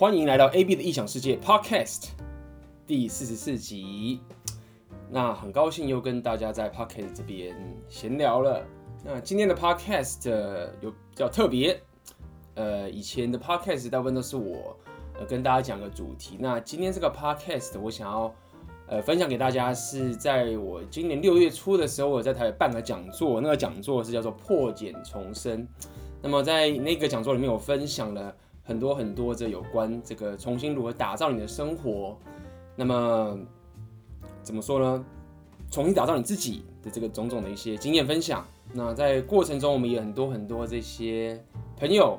欢迎来到 AB 的异想世界 Podcast 第四十四集。那很高兴又跟大家在 Podcast 这边闲聊了。那今天的 Podcast 有比较特别，呃，以前的 Podcast 大部分都是我呃跟大家讲个主题。那今天这个 Podcast 我想要呃分享给大家，是在我今年六月初的时候，我在台北办个讲座，那个讲座是叫做破茧重生。那么在那个讲座里面，我分享了很多很多这有关这个重新如何打造你的生活。那么怎么说呢？重新打造你自己的这个种种的一些经验分享。那在过程中，我们也很多很多这些朋友，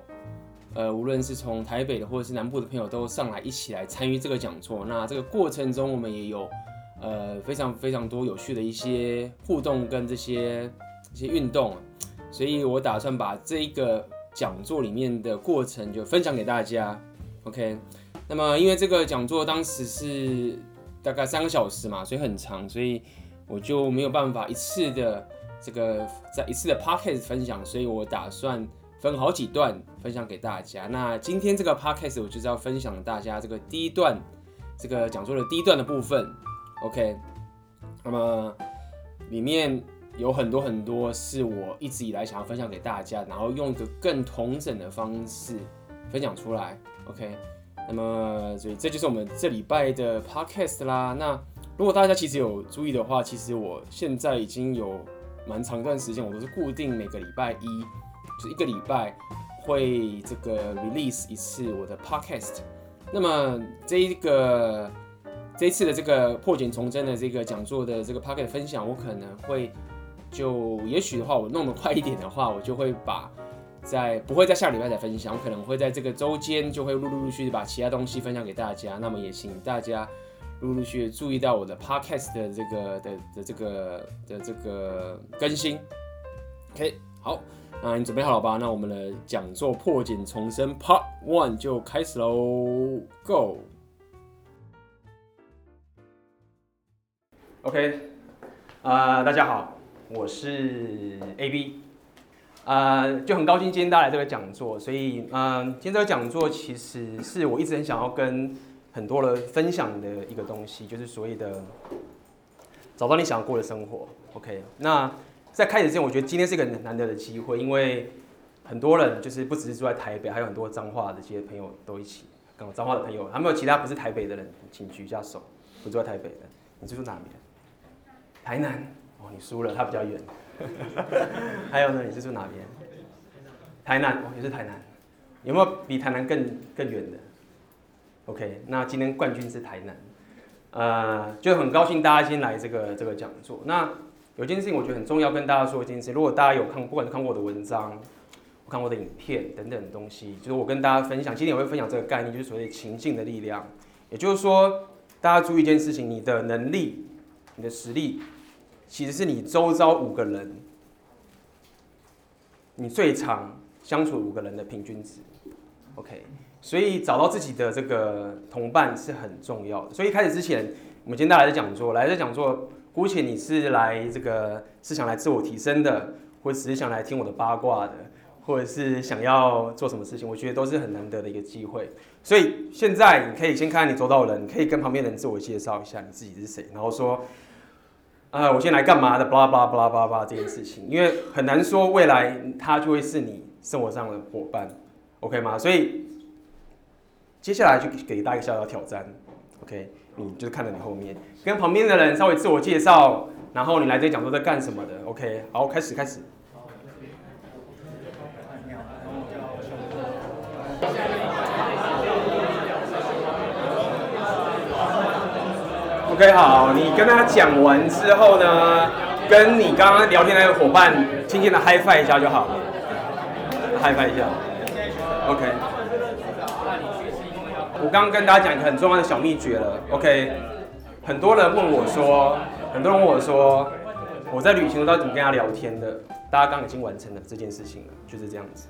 呃，无论是从台北的或者是南部的朋友，都上来一起来参与这个讲座。那这个过程中，我们也有呃非常非常多有趣的一些互动跟这些一些运动。所以我打算把这一个讲座里面的过程就分享给大家，OK？那么因为这个讲座当时是大概三个小时嘛，所以很长，所以我就没有办法一次的这个在一次的 podcast 分享，所以我打算分好几段分享给大家。那今天这个 podcast 我就是要分享大家这个第一段这个讲座的第一段的部分，OK？那么里面。有很多很多是我一直以来想要分享给大家，然后用一个更同整的方式分享出来。OK，那么所以这就是我们这礼拜的 Podcast 啦。那如果大家其实有注意的话，其实我现在已经有蛮长一段时间，我都是固定每个礼拜一，就是一个礼拜会这个 release 一次我的 Podcast。那么这一个这一次的这个破茧重生的这个讲座的这个 Podcast 分享，我可能会。就也许的话，我弄得快一点的话，我就会把在不会在下礼拜再分享，我可能会在这个周间就会陆陆续续把其他东西分享给大家。那么也请大家陆陆续续注意到我的 podcast 的这个的的这个的这个更新。OK，好，那你准备好了吧？那我们的讲座破茧重生 Part One 就开始喽，Go。OK，啊、大家好。我是 AB，呃，就很高兴今天大家来这个讲座。所以，嗯、呃，今天这个讲座其实是我一直很想要跟很多人分享的一个东西，就是所谓的找到你想要过的生活。OK，那在开始之前，我觉得今天是一个很难得的机会，因为很多人就是不只是住在台北，还有很多彰化的这些朋友都一起，跟我彰化的朋友，还没有其他不是台北的人，请举一下手。不住在台北的，你住哪边？台南。哦，你输了，他比较远。还有呢，你是住哪边？台南，哦，也是台南。有没有比台南更更远的？OK，那今天冠军是台南。呃，就很高兴大家先来这个这个讲座。那有件事情我觉得很重要，跟大家说一件事。如果大家有看，不管是看过我的文章，我看过我的影片等等的东西，就是我跟大家分享，今天我会分享这个概念，就是所谓情境的力量。也就是说，大家注意一件事情，你的能力，你的实力。其实是你周遭五个人，你最常相处五个人的平均值，OK，所以找到自己的这个同伴是很重要的。所以一开始之前，我们今天大家来讲座，来这讲座，姑且你是来这个是想来自我提升的，或者只是想来听我的八卦的，或者是想要做什么事情，我觉得都是很难得的一个机会。所以现在你可以先看看你周遭的人，可以跟旁边人自我介绍一下你自己是谁，然后说。啊，我先来干嘛的？巴拉巴拉巴拉巴拉这件事情，因为很难说未来他就会是你生活上的伙伴，OK 吗？所以接下来就给大家一个小小挑战，OK？你就是看着你后面，跟旁边的人稍微自我介绍，然后你来这里讲座在干什么的，OK？好，开始开始。OK，好，你跟他讲完之后呢，跟你刚刚聊天那个伙伴轻轻的嗨翻一下就好了嗨翻一下，OK。我刚刚跟大家讲一个很重要的小秘诀了，OK。很多人问我说，很多人问我说，我在旅行中到底怎么跟他聊天的？大家刚刚已经完成了这件事情了，就是这样子。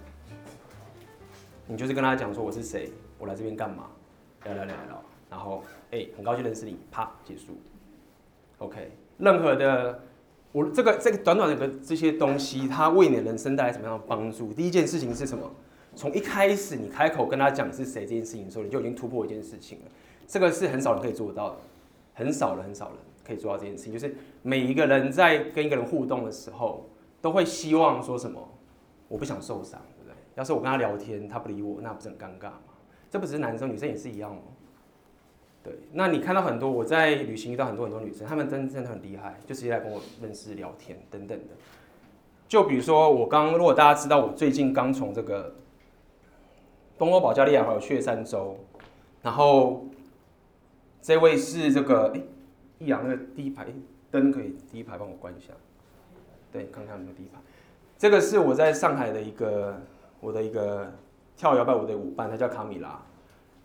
你就是跟他讲说我是谁，我来这边干嘛，聊聊聊聊。然后，哎，很高兴认识你，啪，结束。OK，任何的，我这个这个短短的这些东西，它为你的人生带来什么样的帮助？第一件事情是什么？从一开始你开口跟他讲是谁这件事情的时候，你就已经突破一件事情了。这个是很少人可以做到的，很少人很少人可以做到这件事情。就是每一个人在跟一个人互动的时候，都会希望说什么？我不想受伤，对不对？要是我跟他聊天，他不理我，那不是很尴尬吗？这不只是男生，女生也是一样哦。对，那你看到很多我在旅行遇到很多很多女生，她们真真的很厉害，就直接来跟我认识聊天等等的。就比如说我刚，如果大家知道我最近刚从这个东欧保加利亚还有去三周，然后这位是这个哎，易阳那个第一排灯可以第一排帮我关一下，对，看看有没有第一排。这个是我在上海的一个我的一个跳摇摆舞的舞伴，他叫卡米拉。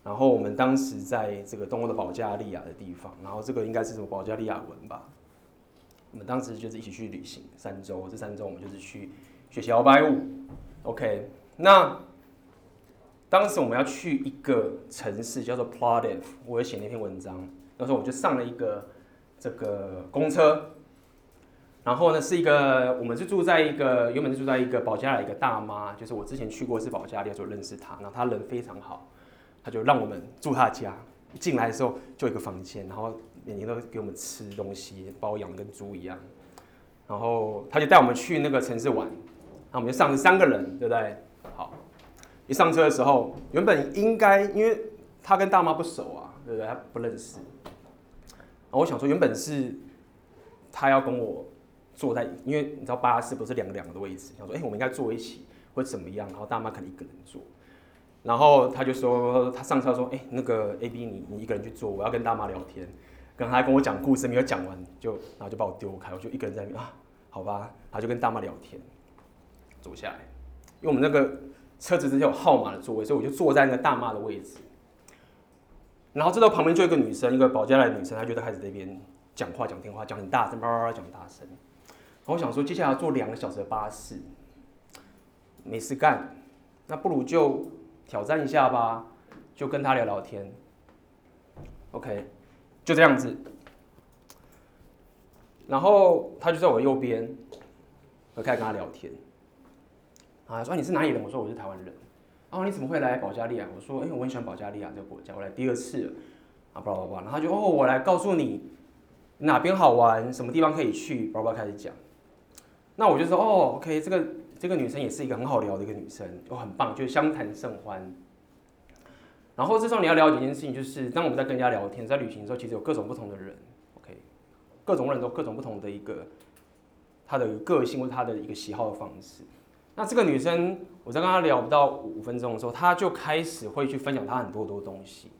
然后我们当时在这个东欧的保加利亚的地方，然后这个应该是什么保加利亚文吧？我们当时就是一起去旅行三周，这三周我们就是去学习摇摆舞。OK，那当时我们要去一个城市叫做 Plovdiv，我也写那篇文章。那时候我就上了一个这个公车，然后呢是一个我们是住在一个原本是住在一个保加利亚一个大妈，就是我之前去过一次保加利亚就认识她，然后她人非常好。他就让我们住他家，进来的时候就一个房间，然后每天都给我们吃东西，把我养的跟猪一样。然后他就带我们去那个城市玩，那我们就上了三个人，对不对？好，一上车的时候，原本应该因为他跟大妈不熟啊，对不对？他不认识。我想说，原本是他要跟我坐在，因为你知道巴士不是两个两个的位置，想说，哎，我们应该坐一起或怎么样？然后大妈可能一个人坐。然后他就说，他上车说，哎，那个 A B，你你一个人去坐，我要跟大妈聊天。刚才跟我讲故事没有讲完，就然后就把我丢开，我就一个人在那边啊，好吧，然后就跟大妈聊天，坐下来，因为我们那个车子之前有号码的座位，所以我就坐在那个大妈的位置。然后这时候旁边就一个女生，一个保加利亚女生，她就在开始这边讲话讲电话，讲很大声，叭叭叭讲很大声。然后我想说，接下来要坐两个小时的巴士，没事干，那不如就。挑战一下吧，就跟他聊聊天。OK，就这样子。然后他就在我右边，我开始跟他聊天。啊，说你是哪里人？我说我是台湾人。哦，你怎么会来保加利亚？我说，哎，我很喜欢保加利亚这个国家，我来第二次了。啊，巴拉巴拉，然后他就哦，我来告诉你哪边好玩，什么地方可以去，巴拉巴拉开始讲。那我就说，哦，OK，这个。这个女生也是一个很好聊的一个女生，就很棒，就是相谈甚欢。然后这时候你要了解一件事情，就是当我们在跟人家聊天，在旅行的时候，其实有各种不同的人，OK，各种人都各种不同的一个她的个性或者她的一个喜好的方式。那这个女生，我在跟她聊不到五分钟的时候，她就开始会去分享她很多很多东西，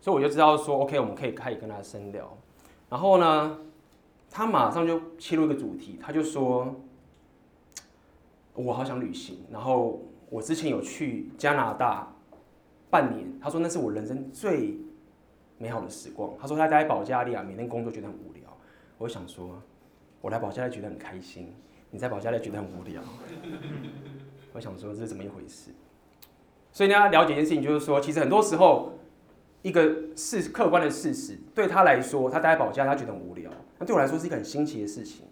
所以我就知道说，OK，我们可以开始跟她深聊。然后呢，她马上就切入一个主题，她就说。我好想旅行，然后我之前有去加拿大半年，他说那是我人生最美好的时光。他说他待在保加利亚，每天工作觉得很无聊。我想说，我来保加利亚觉得很开心，你在保加利亚觉得很无聊。我想说这是怎么一回事？所以你要了解一件事情，就是说，其实很多时候一个事客观的事实，对他来说，他待在保加利亚他觉得很无聊，那对我来说是一个很新奇的事情。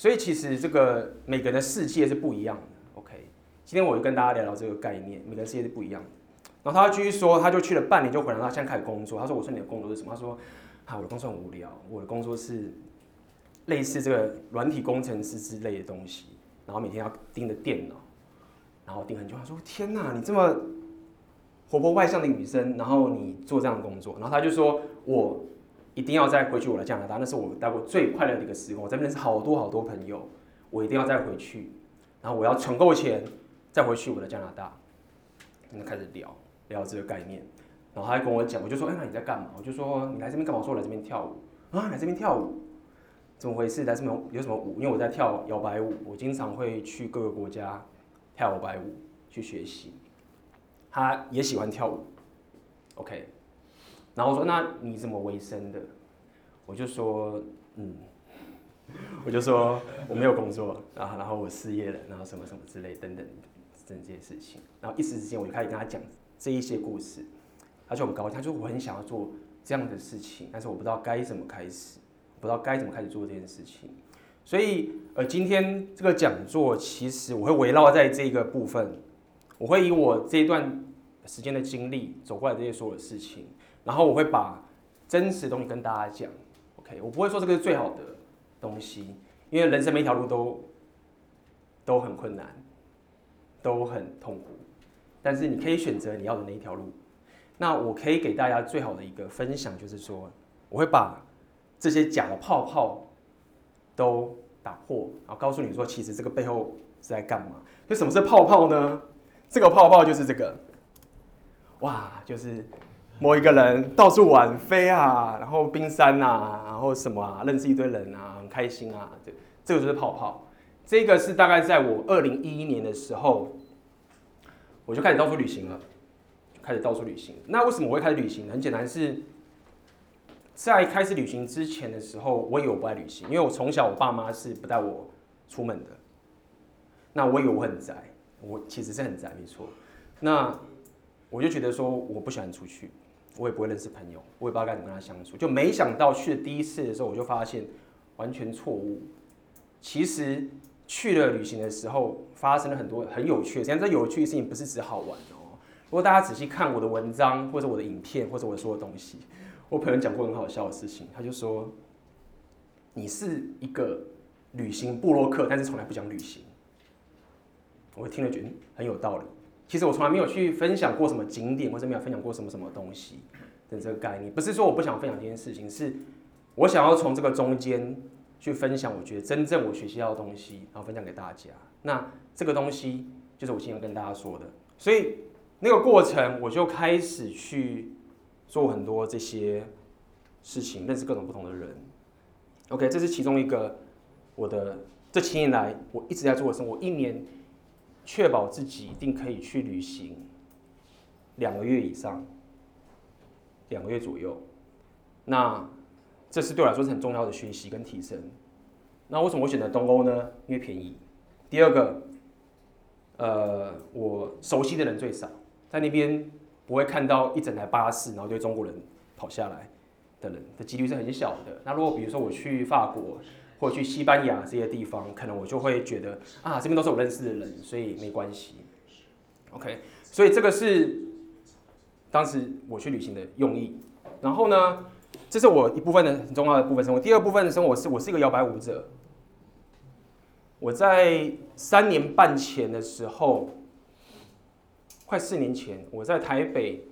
所以其实这个每个人的世界是不一样的。OK，今天我就跟大家聊聊这个概念，每个人世界是不一样的。然后他继续说，他就去了半年就回来，他现在开始工作。他说：“我说你的工作是什么？”他说：“啊，我的工作很无聊，我的工作是类似这个软体工程师之类的东西，然后每天要盯着电脑，然后盯很久。”他说：“天哪，你这么活泼外向的女生，然后你做这样的工作？”然后他就说：“我。”一定要再回去我的加拿大，那是我待过最快乐的一个时光。我在那边认识好多好多朋友，我一定要再回去，然后我要存够钱再回去我的加拿大。那开始聊聊这个概念，然后他还跟我讲，我就说：“哎，那你在干嘛？”我就说：“你来这边干嘛？”说：“我来这边跳舞啊，来这边跳舞，怎么回事？来这边有什么舞？因为我在跳摇摆舞，我经常会去各个国家跳摇摆舞去学习。他也喜欢跳舞，OK。”然后我说：“那你怎么为生的？”我就说：“嗯，我就说我没有工作然后，然后我失业了，然后什么什么之类等等等这些事情。然后一时之间我就开始跟他讲这一些故事，他就很高兴，他说我很想要做这样的事情，但是我不知道该怎么开始，不知道该怎么开始做这件事情。所以呃，今天这个讲座其实我会围绕在这个部分，我会以我这一段时间的经历走过来这些所有的事情，然后我会把真实的东西跟大家讲。OK，我不会说这个是最好的东西，因为人生每一条路都都很困难，都很痛苦，但是你可以选择你要的那一条路。那我可以给大家最好的一个分享，就是说，我会把这些假的泡泡都打破，然后告诉你说，其实这个背后是在干嘛？就什么是泡泡呢？这个泡泡就是这个，哇，就是某一个人到处玩飞啊，然后冰山啊，然后什么啊，认识一堆人啊，很开心啊，这这个就是泡泡。这个是大概在我二零一一年的时候，我就开始到处旅行了。开始到处旅行，那为什么我会开始旅行？很简单，是在开始旅行之前的时候，我以为我不爱旅行，因为我从小我爸妈是不带我出门的。那我以为我很宅，我其实是很宅，没错。那我就觉得说我不喜欢出去，我也不会认识朋友，我也不知道该怎么跟他相处。就没想到去了第一次的时候，我就发现完全错误。其实去了旅行的时候，发生了很多很有趣的事情。这有趣的事情不是只好玩哦。如果大家仔细看我的文章，或者我的影片，或者我说的东西，我朋友讲过很好笑的事情，他就说：“你是一个旅行部落客，但是从来不讲旅行。”我听了觉得很有道理。其实我从来没有去分享过什么景点，或者没有分享过什么什么东西的这个概念。不是说我不想分享这件事情，是我想要从这个中间去分享，我觉得真正我学习到的东西，然后分享给大家。那这个东西就是我今天跟大家说的，所以。那个过程，我就开始去做很多这些事情，认识各种不同的人。OK，这是其中一个我的这七年来我一直在做的生活。一年确保自己一定可以去旅行两个月以上，两个月左右。那这是对我来说是很重要的学习跟提升。那为什么我选择东欧呢？因为便宜。第二个，呃，我熟悉的人最少。在那边不会看到一整台巴士，然后对中国人跑下来的人的几率是很小的。那如果比如说我去法国或去西班牙这些地方，可能我就会觉得啊，这边都是我认识的人，所以没关系。OK，所以这个是当时我去旅行的用意。然后呢，这是我一部分的很重要的部分生活。第二部分的生活是，我是一个摇摆舞者。我在三年半前的时候。快四年前，我在台北。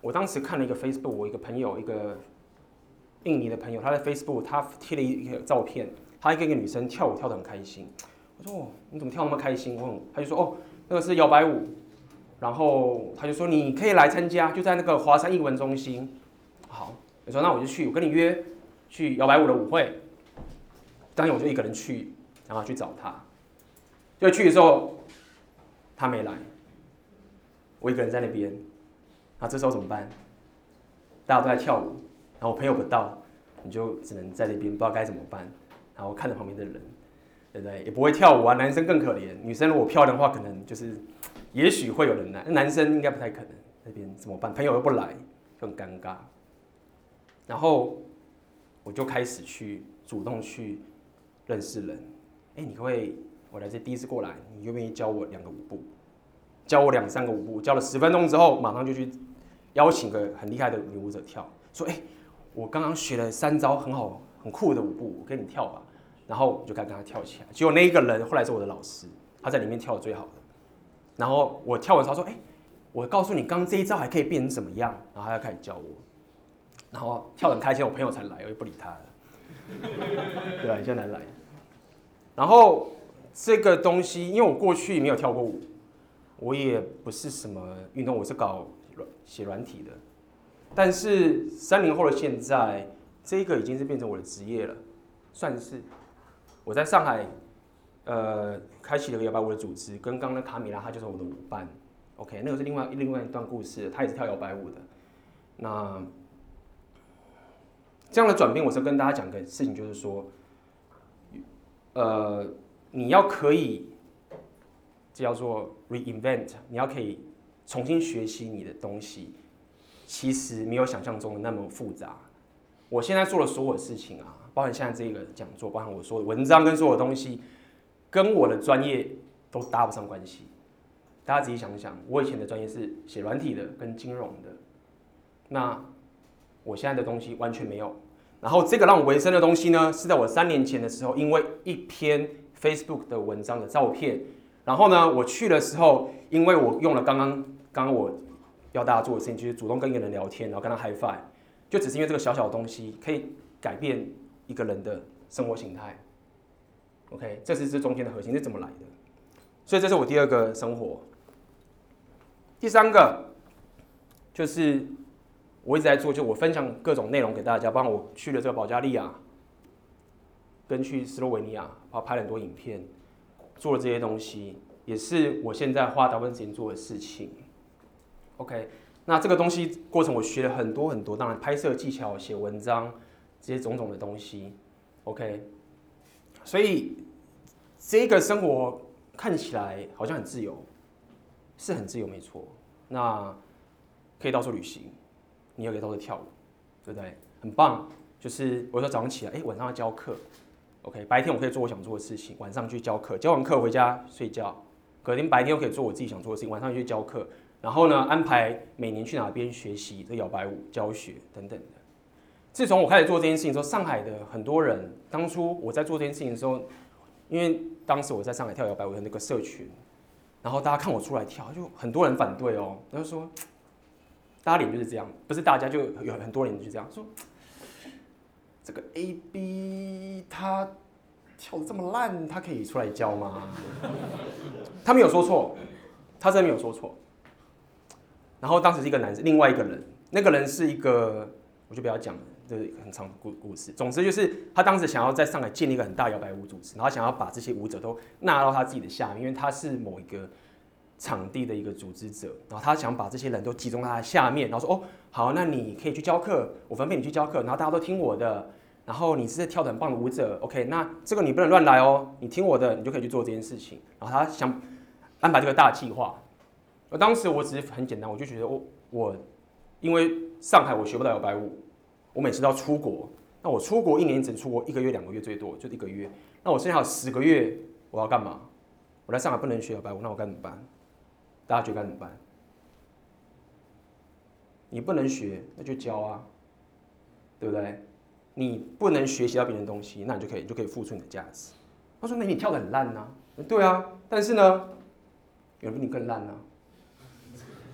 我当时看了一个 Facebook，我一个朋友，一个印尼的朋友，他在 Facebook，他贴了一个照片，他跟一个女生跳舞跳得很开心。我说：“哦，你怎么跳那么开心？”我问，他就说：“哦，那个是摇摆舞。”然后他就说：“你可以来参加，就在那个华山艺文中心。”好，我说：“那我就去，我跟你约去摇摆舞的舞会。”当天我就一个人去，然后去找他。就去的时候，他没来。我一个人在那边，那这时候怎么办？大家都在跳舞，然后我朋友不到，你就只能在那边不知道该怎么办。然后看着旁边的人，对不对？也不会跳舞啊，男生更可怜。女生如果漂亮的话，可能就是，也许会有人来，男生应该不太可能。那边怎么办？朋友又不来，就很尴尬。然后我就开始去主动去认识人。哎，你可不可以？我来这第一次过来，你愿不愿意教我两个舞步？教我两三个舞步，教了十分钟之后，马上就去邀请个很厉害的女舞者跳。说：“哎、我刚刚学了三招很好、很酷的舞步，我跟你跳吧。”然后我就开始跟他跳起来。结果那一个人后来是我的老师，他在里面跳的最好的。然后我跳完他说：“哎、我告诉你，刚刚这一招还可以变成怎么样？”然后他就开始教我。然后跳很开心，我朋友才来，我就不理他了。对啊，你现在来。然后这个东西，因为我过去没有跳过舞。我也不是什么运动，我是搞软写软体的。但是三年后的现在，这个已经是变成我的职业了，算是。我在上海，呃，开启了个摇摆舞的组织，跟刚刚的卡米拉，她就是我的舞伴。OK，那个是另外另外一段故事，她也是跳摇摆舞的。那这样的转变，我是跟大家讲个事情，就是说，呃，你要可以。这叫做 reinvent，你要可以重新学习你的东西，其实没有想象中的那么复杂。我现在做的所有事情啊，包含现在这个讲座，包含我说的文章跟所有东西，跟我的专业都搭不上关系。大家仔细想想，我以前的专业是写软体的跟金融的，那我现在的东西完全没有。然后这个让我维生的东西呢，是在我三年前的时候，因为一篇 Facebook 的文章的照片，然后呢，我去的时候，因为我用了刚刚刚刚我要大家做的事情，就是主动跟一个人聊天，然后跟他 hi fi 就只是因为这个小小的东西可以改变一个人的生活形态。OK，这是这中间的核心是怎么来的？所以这是我第二个生活。第三个就是我一直在做，就我分享各种内容给大家，包括我去了这个保加利亚，跟去斯洛文尼亚，然后拍了很多影片，做了这些东西，也是我现在花大部分时间做的事情。OK，那这个东西过程我学了很多很多，当然拍摄技巧、写文章这些种种的东西。OK。所以，这个生活看起来好像很自由，是很自由，没错。那可以到处旅行，你也可以到处跳舞，对不对？很棒。就是我说早上起来，哎，晚上要教课，OK。白天我可以做我想做的事情，晚上去教课，教完课回家睡觉。隔天白天我可以做我自己想做的事情，晚上去教课。然后呢，安排每年去哪边学习这摇摆舞教学等等的。自从我开始做这件事情之后，上海的很多人，当初我在做这件事情的时候，因为当时我在上海跳摇摆舞的那个社群，然后大家看我出来跳，就很多人反对哦，他就说，大家脸就是这样，不是大家就有很多人就这样说，这个 A B 他跳的这么烂，他可以出来教吗？他没有说错，他真的没有说错。然后当时是一个男生，另外一个人，那个人是一个，我就不要讲了。这是很长的故故事。总之就是，他当时想要在上海建立一个很大摇摆舞组织，然后想要把这些舞者都纳到他自己的下面，因为他是某一个场地的一个组织者，然后他想把这些人都集中在他下面，然后说：“哦，好，那你可以去教课，我分配你去教课，然后大家都听我的，然后你是跳得很棒的舞者，OK？那这个你不能乱来哦，你听我的，你就可以去做这件事情。”然后他想安排这个大计划。而当时我只是很简单，我就觉得我我因为上海我学不到摇摆舞。我每次都要出国，那我出国一年只能出国一个月、两个月最多，就一个月。那我剩下十个月，我要干嘛？我在上海不能学摇摆舞，那我该怎么办？大家觉得该怎么办？你不能学，那就教啊，对不对？你不能学习到别人的东西，那你就可以，你就可以付出你的价值。他说：“那你跳得很烂呐。”对啊，但是呢，有人比你更烂呢。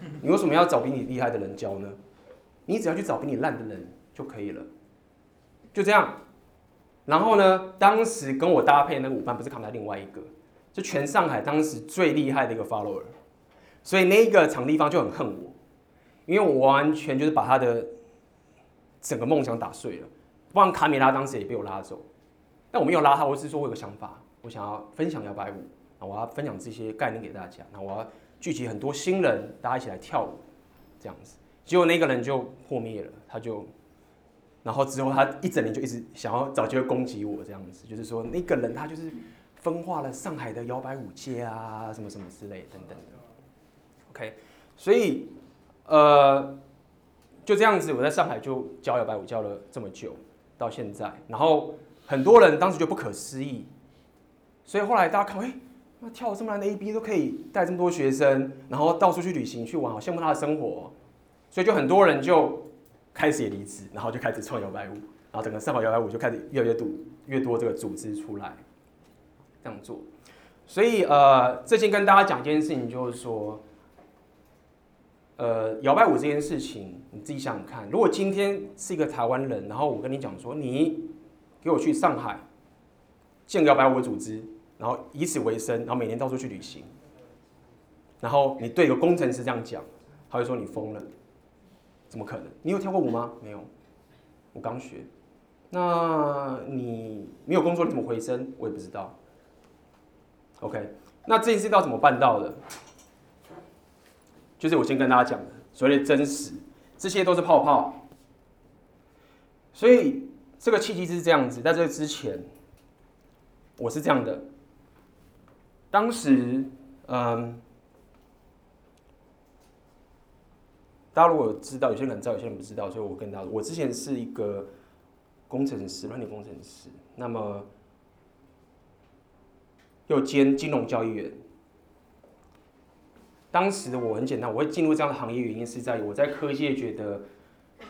你为什么要找比你厉害的人教呢？你只要去找比你烂的人。就可以了，就这样。然后呢，当时跟我搭配那个舞伴不是扛在另外一个，就全上海当时最厉害的一个 follower，所以那个场地方就很恨我，因为我完全就是把他的整个梦想打碎了。不然卡米拉当时也被我拉走，但我没有拉他，我是说我有个想法，我想要分享摇摆舞，啊，我要分享这些概念给大家，那我要聚集很多新人，大家一起来跳舞，这样子。结果那个人就破灭了，他就。然后之后，他一整年就一直想要找机会攻击我，这样子，就是说那个人他就是分化了上海的摇摆舞界啊，什么什么之类等等的。OK，所以呃就这样子，我在上海就教摇摆舞教了这么久，到现在，然后很多人当时就不可思议，所以后来大家看，哎，跳这么烂的 AB 都可以带这么多学生，然后到处去旅行去玩，好羡慕他的生活，所以就很多人就。开始也离职，然后就开始创摇摆舞，然后整个上海摇摆舞就开始越来越多越多这个组织出来，这样做。所以呃，最近跟大家讲一件事情，就是说，呃，摇摆舞这件事情，你自己想想看，如果今天是一个台湾人，然后我跟你讲说，你给我去上海建摇摆舞的组织，然后以此为生，然后每年到处去旅行，然后你对一个工程师这样讲，他会说你疯了。怎么可能？你有跳过舞吗？没有，我刚学。那你没有工作，你怎么回生？我也不知道。OK，那这件事到怎么办到的？就是我先跟大家讲的，所谓的真实，这些都是泡泡。所以这个契机是这样子，在这之前，我是这样的。当时，嗯。大家如果知道，有些人知道，有些人不知道，所以我跟大家，我之前是一个工程师，软件工程师，那么又兼金融交易员。当时我很简单，我会进入这样的行业原因是在于我在科技业觉得，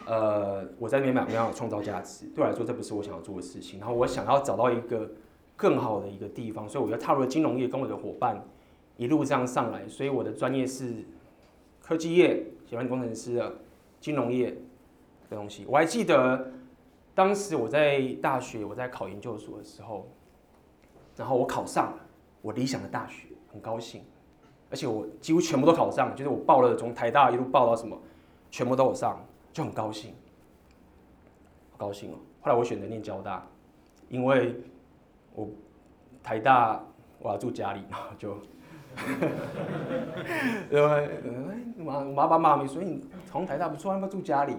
呃，我在那边买没有创造价值，对我来说这不是我想要做的事情。然后我想要找到一个更好的一个地方，所以我就踏入了金融业，跟我的伙伴一路这样上来。所以我的专业是科技业，喜欢工程师的金融业的东西。我还记得当时我在大学，我在考研究所的时候，然后我考上了我理想的大学，很高兴。而且我几乎全部都考上，就是我报了从台大一路报到什么，全部都有上，就很高兴，好高兴哦。后来我选择念交大，因为我台大我要住家里，然后就，因为我妈我妈爸妈咪说你从台大不错，要不要住家里？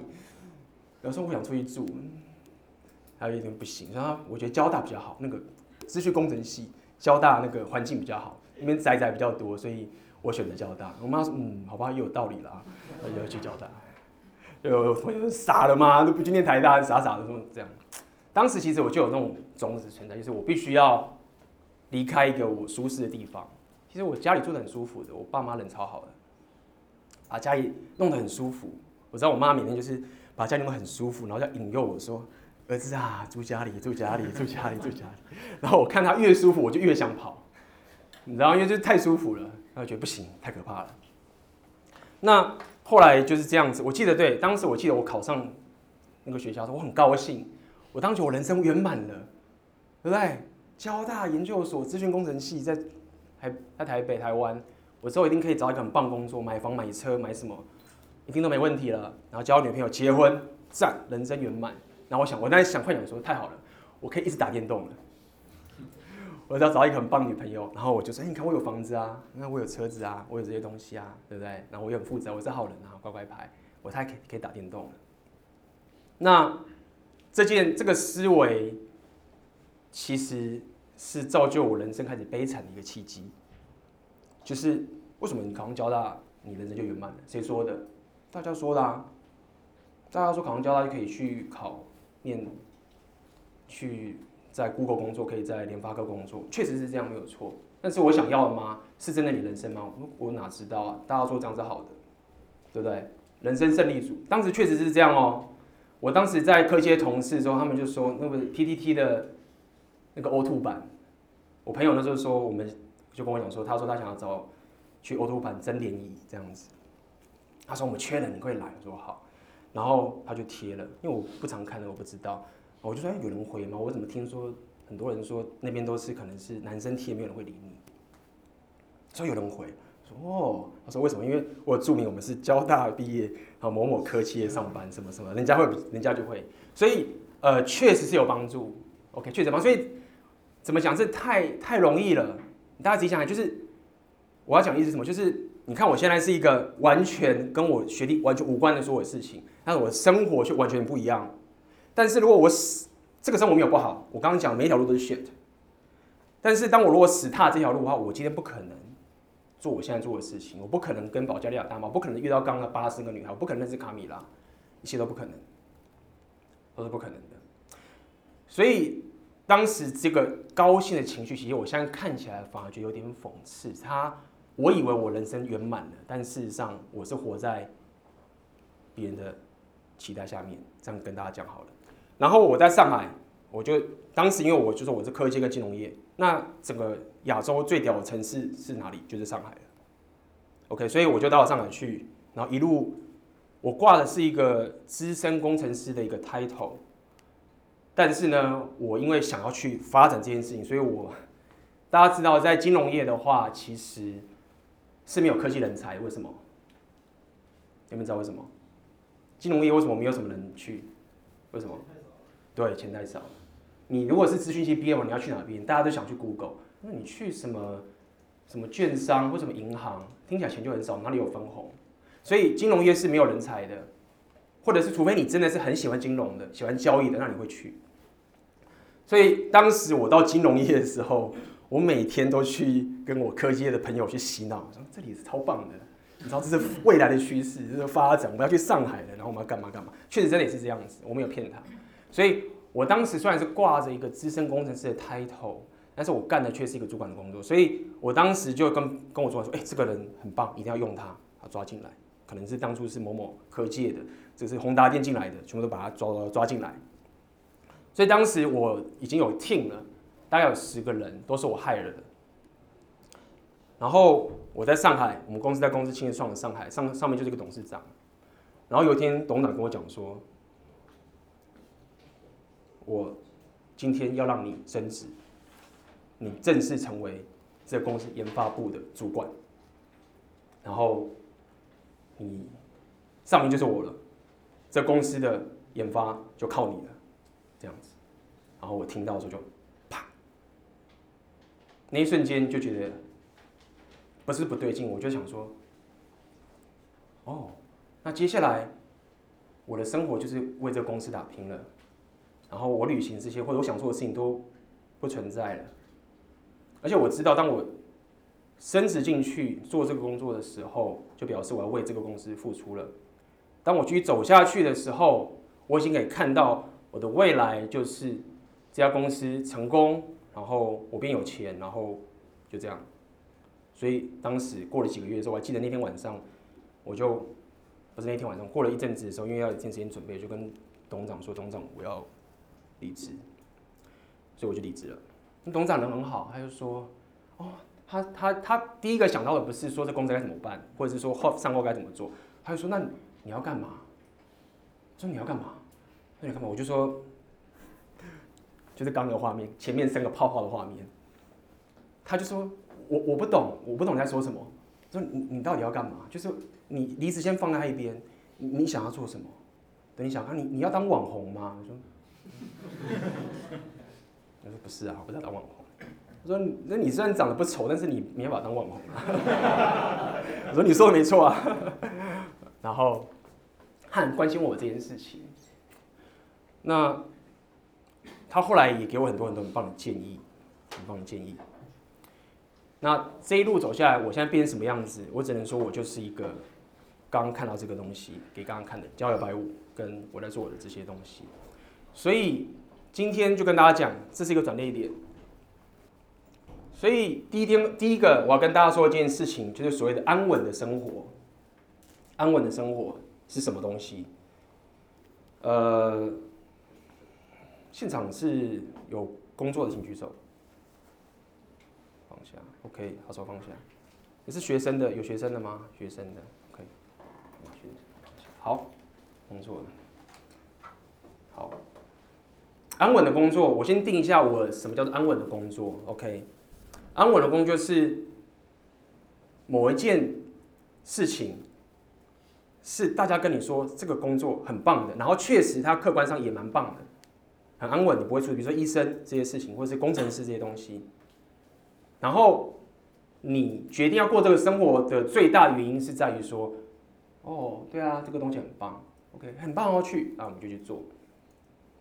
有时候我想出去住，还有一点不行，然后我觉得交大比较好，那个资讯工程系交大那个环境比较好。因为宅宅比较多，所以我选择交大。我妈说：“嗯，好吧，也有道理啦，我要去交大。”有朋友傻了吗？都不去念台大，傻傻的说这样。当时其实我就有那种种子存在，就是我必须要离开一个我舒适的地方。其实我家里住得很舒服的，我爸妈人超好的，把家里弄得很舒服。我知道我妈每天就是把家里弄得很舒服，然后就引诱我说：“儿子啊，住家里，住家里，住家里，住家里。”然后我看他越舒服，我就越想跑。你知道，因为就是太舒服了，然后觉得不行，太可怕了。那后来就是这样子。我记得，对，当时我记得我考上那个学校，我很高兴。我当时我人生圆满了，对不对？交大研究所资讯工程系在台在台北台湾，我之后一定可以找一个很棒工作，买房买车买什么，一定都没问题了。然后交女朋友结婚，赞，人生圆满。然后我想，我当时想幻想说，太好了，我可以一直打电动了。我只要找一个很棒女朋友，然后我就说：“，你看我有房子啊，那我有车子啊，我有这些东西啊，对不对？然后我也很负责，我是好人啊，乖乖牌，我才可以可以打电动了。”那这件这个思维，其实是造就我人生开始悲惨的一个契机。就是为什么你考上交大，你人生就圆满了？谁说的？大家说的啊。大家说考上交大就可以去考念去。在 Google 工作，可以在联发科工作，确实是这样，没有错。但是我想要的吗？是真的你人生吗？我我哪知道啊？大家说这样是好的，对不对？人生胜利组，当时确实是这样哦。我当时在科技的同事的时候，他们就说那个 PTT 的那个 O2 版，我朋友那时候说，我们就跟我讲说，他说他想要找去 O2 版争联谊这样子。他说我们缺人，你会来？我说好。然后他就贴了，因为我不常看的，我不知道。我就说有人回吗？我怎么听说很多人说那边都是可能是男生贴，没有人会理你。说有人回，说哦，他说为什么？因为我注明我们是交大毕业，然后某某科企业上班，什么什么，人家会，人家就会。所以呃，确实是有帮助。OK，确实帮助。所以怎么讲？这太太容易了。大家自己想想，就是我要讲的意思是什么？就是你看我现在是一个完全跟我学历完全无关的所有事情，但是我的生活却完全不一样。但是如果我死，这个生活没有不好，我刚刚讲每一条路都是 shit。但是当我如果死踏这条路的话，我今天不可能做我现在做的事情，我不可能跟保加利亚大妈，不可能遇到刚刚的巴斯那个女孩，我不可能认识卡米拉，一切都不可能，都是不可能的。所以当时这个高兴的情绪，其实我现在看起来反而觉得有点讽刺。他，我以为我人生圆满了，但事实上我是活在别人的期待下面。这样跟大家讲好了。然后我在上海，我就当时因为我就说我是科技跟金融业，那整个亚洲最屌的城市是哪里？就是上海。OK，所以我就到了上海去，然后一路我挂的是一个资深工程师的一个 title，但是呢，我因为想要去发展这件事情，所以我大家知道，在金融业的话，其实是没有科技人才，为什么？你们知道为什么？金融业为什么没有什么人去？为什么？对，钱太少。你如果是资讯系毕业嘛，你要去哪边？大家都想去 Google。那你去什么什么券商或什么银行，听起来钱就很少，哪里有分红？所以金融业是没有人才的，或者是除非你真的是很喜欢金融的、喜欢交易的，那你会去。所以当时我到金融业的时候，我每天都去跟我科技业的朋友去洗脑，说这里是超棒的，你知道这是未来的趋势，这是发展，我们要去上海的，然后我们要干嘛干嘛。确实真的也是这样子，我没有骗他。所以我当时虽然是挂着一个资深工程师的 title，但是我干的却是一个主管的工作，所以我当时就跟跟我主管说，哎、这个人很棒，一定要用他，啊，抓进来，可能是当初是某某科技的，这是宏达电进来的，全部都把他抓抓进来。所以当时我已经有 team 了，大概有十个人，都是我害了的。然后我在上海，我们公司在公司青年创的上海，上上面就是一个董事长。然后有一天，董事长跟我讲说，我今天要让你升职。你正式成为这公司研发部的主管，然后你上面就是我了，这公司的研发就靠你了，这样子。然后我听到的时候就啪，那一瞬间就觉得不是不对劲，我就想说，哦，那接下来我的生活就是为这公司打拼了，然后我旅行这些或者我想做的事情都不存在了。而且我知道，当我升职进去做这个工作的时候，就表示我要为这个公司付出了。当我继续走下去的时候，我已经可以看到我的未来就是这家公司成功，然后我变有钱，然后就这样。所以当时过了几个月之后，我还记得那天晚上，我就不是那天晚上，过了一阵子的时候，因为要有一段时间准备，就跟董事长说：“董事长，我要离职。”所以我就离职了。董事长人很好，他就说：“哦，他他他第一个想到的不是说这公司该怎么办，或者是说后上后该怎么做，他就说：那你要干嘛？说你要干嘛？那你干嘛？我就说，就是刚的画面，前面三个泡泡的画面。他就说：我我不懂，我不懂你在说什么。说你你到底要干嘛？就是你离职先放在一边，你想要做什么？等你想看你你要当网红吗？我说。” 我说不是啊，我不是要当网红。我说那你虽然长得不丑，但是你没办法当网红啊。我说你说的没错啊。然后他很关心我这件事情。那他后来也给我很多很多很棒的建议，很棒的建议。那这一路走下来，我现在变成什么样子？我只能说我就是一个刚刚看到这个东西给刚刚看的交友百五，跟我在做的这些东西，所以。今天就跟大家讲，这是一个转捩点。所以第一天，第一个我要跟大家说一件事情，就是所谓的安稳的生活。安稳的生活是什么东西？呃，现场是有工作的，请举手。放下，OK，好手放下。你是学生的，有学生的吗？学生的，OK。好，工作的，安稳的工作，我先定一下我什么叫做安稳的工作，OK？安稳的工作是某一件事情是大家跟你说这个工作很棒的，然后确实它客观上也蛮棒的，很安稳，你不会出，比如说医生这些事情，或者是工程师这些东西。然后你决定要过这个生活的最大原因是在于说，哦，对啊，这个东西很棒，OK，很棒哦，去，那我们就去做。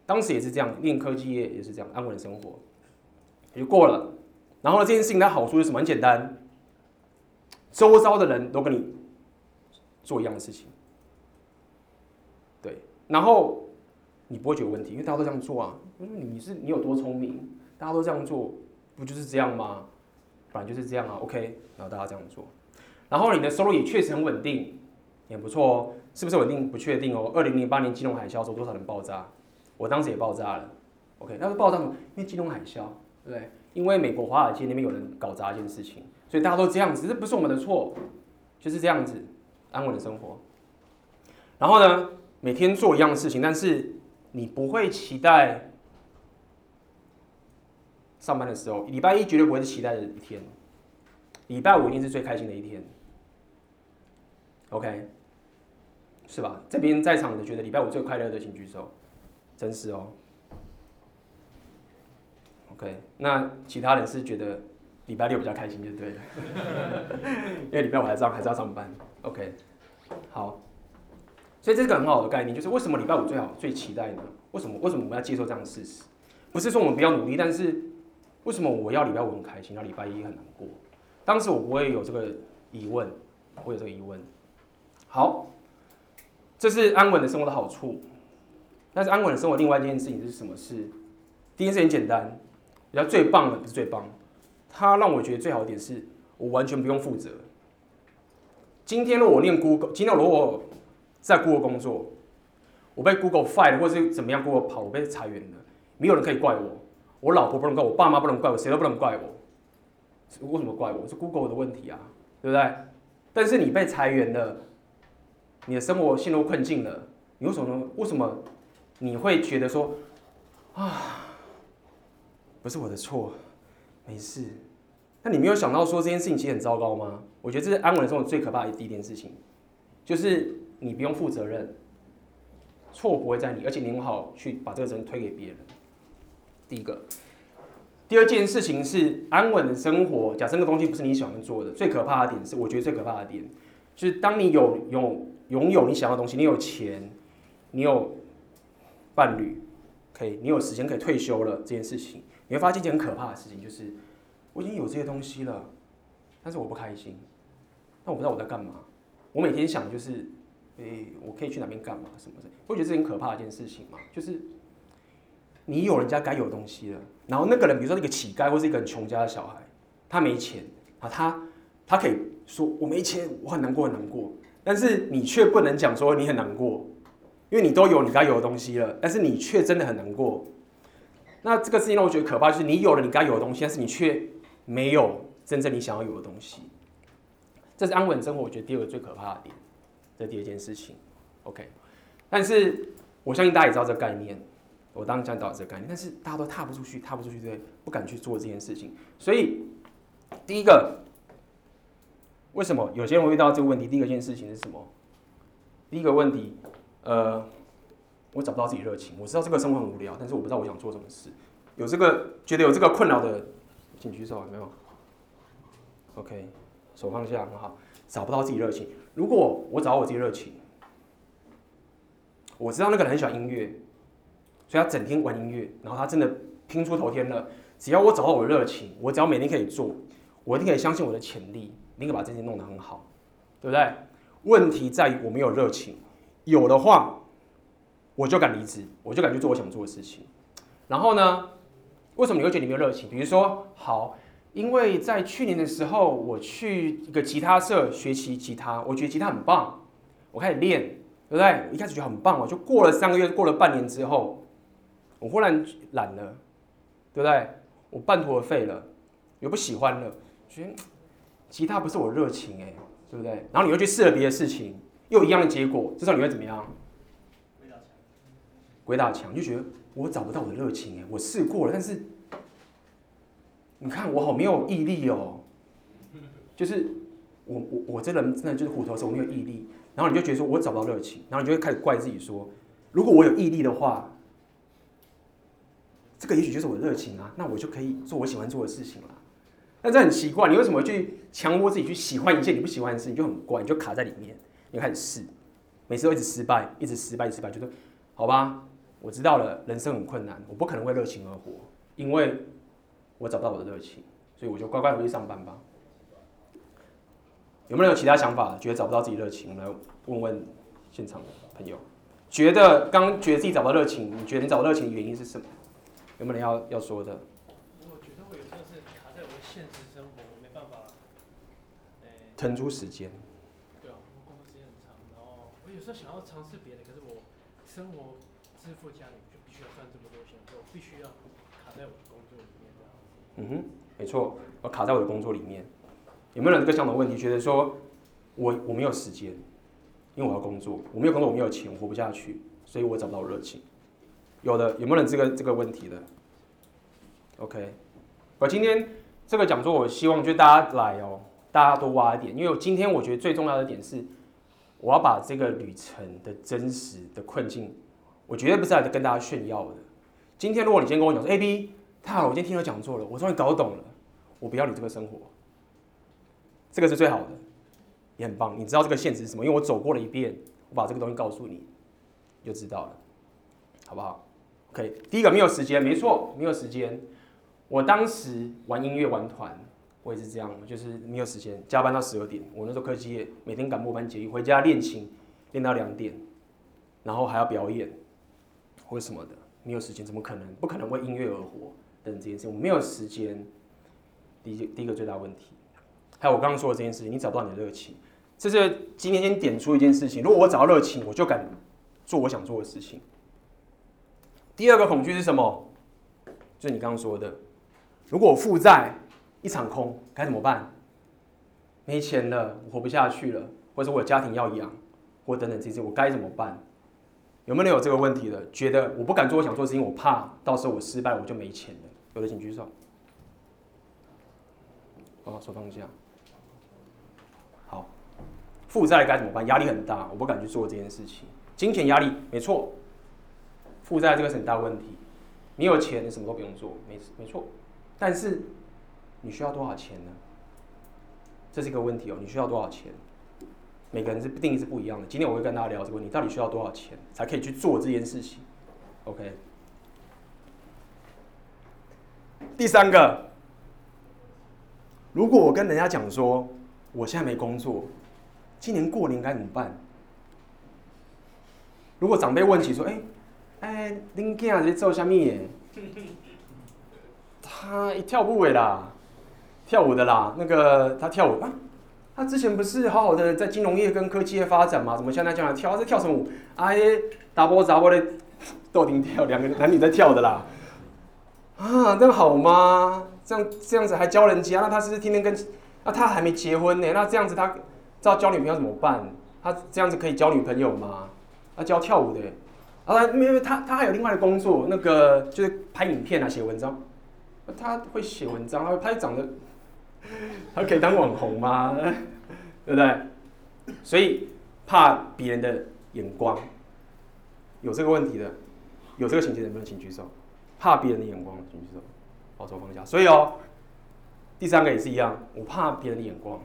当时也是这样，念科技业也是这样，安稳的生活也就过了。然后呢，这件事情它好处是什么？很简单，周遭的人都跟你做一样的事情，对。然后你不会觉得有问题，因为大家都这样做啊。你是你有多聪明？大家都这样做，不就是这样吗？反正就是这样啊。OK，然后大家这样做，然后你的收入也确实很稳定，也不错哦。是不是稳定？不确定哦。二零零八年金融海啸时候，多少人爆炸？我当时也爆炸了，OK，那是爆炸什么？因为金融海啸，对不对？因为美国华尔街那边有人搞砸一件事情，所以大家都这样子，这不是我们的错，就是这样子安稳的生活。然后呢，每天做一样的事情，但是你不会期待上班的时候，礼拜一绝对不会是期待的一天，礼拜五一定是最开心的一天，OK，是吧？这边在场的觉得礼拜五最快乐的，请举手。真是哦，OK，那其他人是觉得礼拜六比较开心就对了，因为礼拜五还是要还是要上班，OK，好，所以这是个很好的概念就是为什么礼拜五最好最期待呢？为什么为什么我们要接受这样的事实？不是说我们不要努力，但是为什么我要礼拜五很开心，然后礼拜一很难过？当时我不会有这个疑问，我有这个疑问。好，这是安稳的生活的好处。但是安稳的生活，另外一件事情是什么事？第一件事很简单，比较最棒的不是最棒，它让我觉得最好的点是我完全不用负责。今天如果我念 Google，今天如果我在 Google 工作，我被 Google fire 或是怎么样，Google 跑，我被裁员了，没有人可以怪我，我老婆不能怪，我爸妈不能怪我，谁都不能怪我。为什么怪我？是 Google 的问题啊，对不对？但是你被裁员了，你的生活陷入困境了，你为什么？为什么你会觉得说啊，不是我的错，没事？那你没有想到说这件事情其实很糟糕吗？我觉得这是安稳的生活最可怕的第一件事情，就是你不用负责任，错不会在你，而且你很好去把这个责任推给别人。第一个，第二件事情是安稳的生活。假设这个东西不是你喜欢做的，最可怕的点是，我觉得最可怕的点就是当你有有拥有你想要的东西，你有钱，你有伴侣，可以，你有时间可以退休了，这件事情你会发现一件很可怕的事情，就是。我已经有这些东西了，但是我不开心。那我不知道我在干嘛。我每天想就是，诶、我可以去哪边干嘛什么的。我觉得这很可怕的一件事情嘛，就是你有人家该有东西了，然后那个人，比如说那个乞丐或是一个很穷家的小孩，他没钱啊，他他可以说我没钱，我很难过很难过。但是你却不能讲说你很难过，因为你都有你该有的东西了，但是你却真的很难过。那这个事情让我觉得可怕，就是你有了你该有的东西，但是你却。没有真正你想要有的东西，这是安稳生活。我觉得第二个最可怕的点，这第二件事情。OK，但是我相信大家也知道这个概念。我当然讲到这个概念，但是大家都踏不出去，踏不出去，对，不敢去做这件事情。所以第一个，为什么有些人会遇到这个问题？第一个件事情是什么？第一个问题，呃，我找不到自己热情。我知道这个生活很无聊，但是我不知道我想做什么事。有这个觉得有这个困扰的。请举手，有没有？OK，手放下，很好。找不到自己热情。如果我找到我自己热情，我知道那个人很喜欢音乐，所以他整天玩音乐，然后他真的拼出头天了。只要我找到我的热情，我只要每天可以做，我一定可以相信我的潜力，一定可以把这件事弄得很好，对不对？问题在于我没有热情，有的话，我就敢离职，我就敢去做我想做的事情。然后呢？为什么你会觉得你没有热情？比如说，好，因为在去年的时候，我去一个吉他社学习吉他，我觉得吉他很棒，我开始练，对不对？我一开始觉得很棒，我就过了三个月，过了半年之后，我忽然懒了，对不对？我半途而废了，又不喜欢了，觉得吉他不是我热情哎，对不对？然后你又去试了别的事情，又一样的结果，这时候你会怎么样？鬼打墙，鬼打墙，就觉得。我找不到我的热情哎，我试过了，但是你看我好没有毅力哦，就是我我我这人真的就是虎头蛇，我没有毅力。然后你就觉得说我找不到热情，然后你就会开始怪自己说，如果我有毅力的话，这个也许就是我的热情啊，那我就可以做我喜欢做的事情了。但这很奇怪，你为什么去强迫自己去喜欢一件你不喜欢的事？你就很怪，你就卡在里面，你就开始试，每次都一直失败，一直失败，一直失败，觉得好吧。我知道了，人生很困难，我不可能为热情而活，因为我找不到我的热情，所以我就乖乖回去上班吧。有没有其他想法？觉得找不到自己热情，来问问现场的朋友。觉得刚觉得自己找不到热情，你觉得你找不到热情的原因是什么？有没有人要要说的？我觉得我有时候是卡在我的现实生活，我没办法，腾出时间。对啊，我工作时间很长，然后我有时候想要尝试别的，可是我生活。支付家里就必须要赚这么多钱，我必须要卡在我的工作里面这样。嗯哼，没错，我卡在我的工作里面。有没有人这个相同问题？觉得说我我没有时间，因为我要工作，我没有工作，我没有钱，我活不下去，所以我找不到热情。有的，有没有人这个这个问题的？OK，我今天这个讲座，我希望就大家来哦，大家多挖一点，因为我今天我觉得最重要的点是，我要把这个旅程的真实的困境。我绝对不是来跟大家炫耀的。今天如果你今天跟我讲说，A B，太好了，我今天听了讲座了，我终于搞懂了。我不要你这个生活，这个是最好的，也很棒。你知道这个现实是什么？因为我走过了一遍，我把这个东西告诉你，就知道了，好不好？OK，第一个没有时间，没错，没有时间。我当时玩音乐玩团，我也是这样，就是没有时间，加班到十二点。我那时候科技业，每天赶末班捷，回家练琴，练到两点，然后还要表演。或什么的，没有时间，怎么可能？不可能为音乐而活。等这件事，我没有时间。第一第一个最大问题，还有我刚刚说的这件事情，你找不到你的热情，这是今天先点出一件事情。如果我找到热情，我就敢做我想做的事情。第二个恐惧是什么？就是你刚刚说的，如果我负债一场空，该怎么办？没钱了，我活不下去了，或者我有家庭要养，或等等这些，我该怎么办？有没有人有这个问题的？觉得我不敢做我想做的事情，我怕到时候我失败，我就没钱了。有的请举手。哦，手放下。好，负债该怎么办？压力很大，我不敢去做这件事情。金钱压力没错，负债这个是很大问题。你有钱，你什么都不用做，没没错。但是你需要多少钱呢？这是一个问题哦。你需要多少钱？每个人是定义是不一样的。今天我会跟大家聊这个问题，到底需要多少钱才可以去做这件事情？OK。第三个，如果我跟人家讲说我现在没工作，今年过年该怎么办？如果长辈问起说，哎。哎，恁囝在做啥物？他一跳舞的啦，跳舞的啦。那个他跳舞啊，他之前不是好好的在金融业跟科技业发展吗？怎么现在这样跳？他在跳什么舞？哎，打波杂波的豆丁跳，两个男女在跳的啦。啊，这样好吗？这样这样子还教人家？那他是不是天天跟？那他还没结婚呢？那这样子他知道交女朋友怎么办？他这样子可以交女朋友吗？他教跳舞的。啊，因为他他还有另外的工作，那个就是拍影片啊，写文章。他会写文章，他会拍长得，他可以当网红吗？对不对？所以怕别人的眼光，有这个问题的，有这个情节的，有没有请举手？怕别人的眼光，请举手，保守放下。所以哦，第三个也是一样，我怕别人的眼光，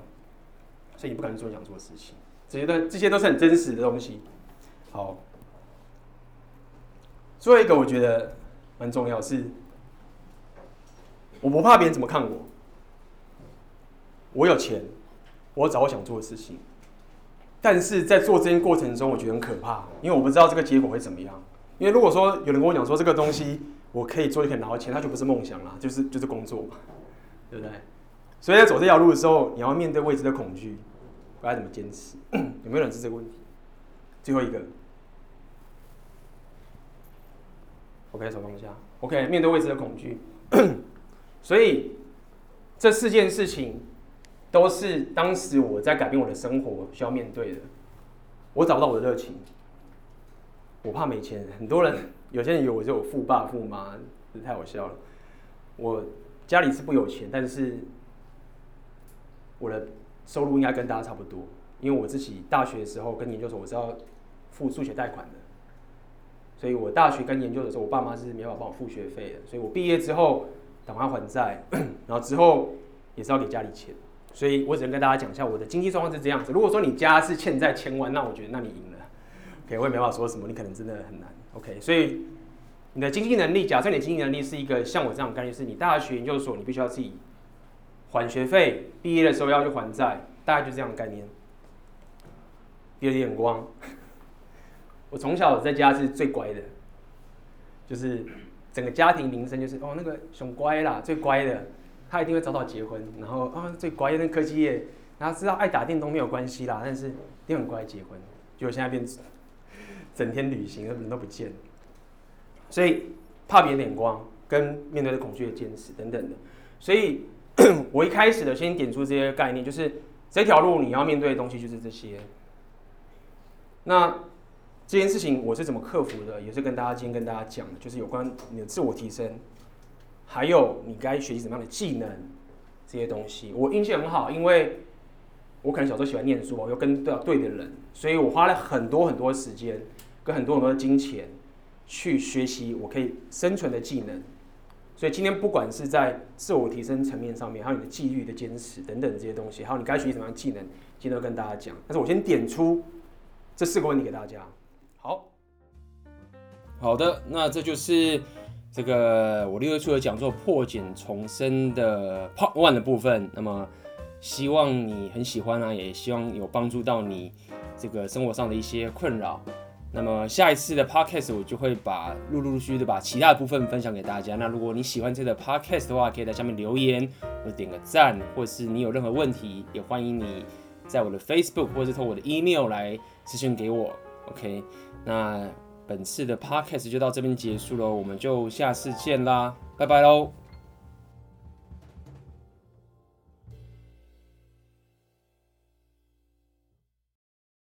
所以你不敢做你想做的事情。这些都这些都是很真实的东西。好。最后一个我觉得蛮重要是，我不怕别人怎么看我。我有钱，我找我想做的事情，但是在做这件过程中，我觉得很可怕，因为我不知道这个结果会怎么样。因为如果说有人跟我讲说这个东西我可以做就可以拿到钱，那就不是梦想了，就是就是工作嘛，对不对？所以在走这条路的时候，你要面对未知的恐惧，该怎么坚持？有没有人是这个问题？最后一个。OK，手放下。OK，面对未知的恐惧，所以这四件事情都是当时我在改变我的生活需要面对的。我找不到我的热情，我怕没钱。很多人，有些人以为我就有富爸富妈，这太好笑了。我家里是不有钱，但是我的收入应该跟大家差不多，因为我自己大学的时候跟研究所我是要付助学贷款的。所以我大学跟研究的时候，我爸妈是没办法帮我付学费的。所以我毕业之后赶快还债，然后之后也是要给家里钱。所以我只能跟大家讲一下我的经济状况是这样子。如果说你家是欠债千万，那我觉得那你赢了。OK，我也没办法说什么，你可能真的很难。OK，所以你的经济能力，假设你的经济能力是一个像我这样的概念，是你大学研究所你必须要自己还学费，毕业的时候要去还债，大概就这样的概念。别人眼光。我从小在家是最乖的，就是整个家庭铃声就是哦，那个熊乖啦，最乖的，他一定会早早结婚，然后啊、最乖的科技业，然后知道爱打电动没有关系啦，但是一定很乖结婚，结果现在变整天旅行，人都不见，所以怕别人眼光跟面对的恐惧的坚持等等的，所以 我一开始的先点出这些概念，就是这条路你要面对的东西就是这些，那。这件事情我是怎么克服的，也是跟大家今天跟大家讲的，就是有关你的自我提升，还有你该学习什么样的技能这些东西。我运气很好，因为我可能小时候喜欢念书，我又跟对对的人，所以我花了很多很多时间跟很多很多的金钱去学习我可以生存的技能。所以今天不管是在自我提升层面上面，还有你的纪律的坚持等等这些东西，还有你该学习什么样的技能，今天都跟大家讲。但是我先点出这四个问题给大家。好好的，那这就是这个我六月初的讲座破茧重生的 Part One 的部分。那么希望你很喜欢啊，也希望有帮助到你这个生活上的一些困扰。那么下一次的 podcast 我就会把陆陆续续的把其他的部分分享给大家。那如果你喜欢这个 podcast 的话，可以在下面留言或者点个赞，或是你有任何问题，也欢迎你在我的 Facebook 或者是透过我的 email 来咨询给我。OK，那本次的 podcast 就到这边结束喽，我们就下次见啦，拜拜喽。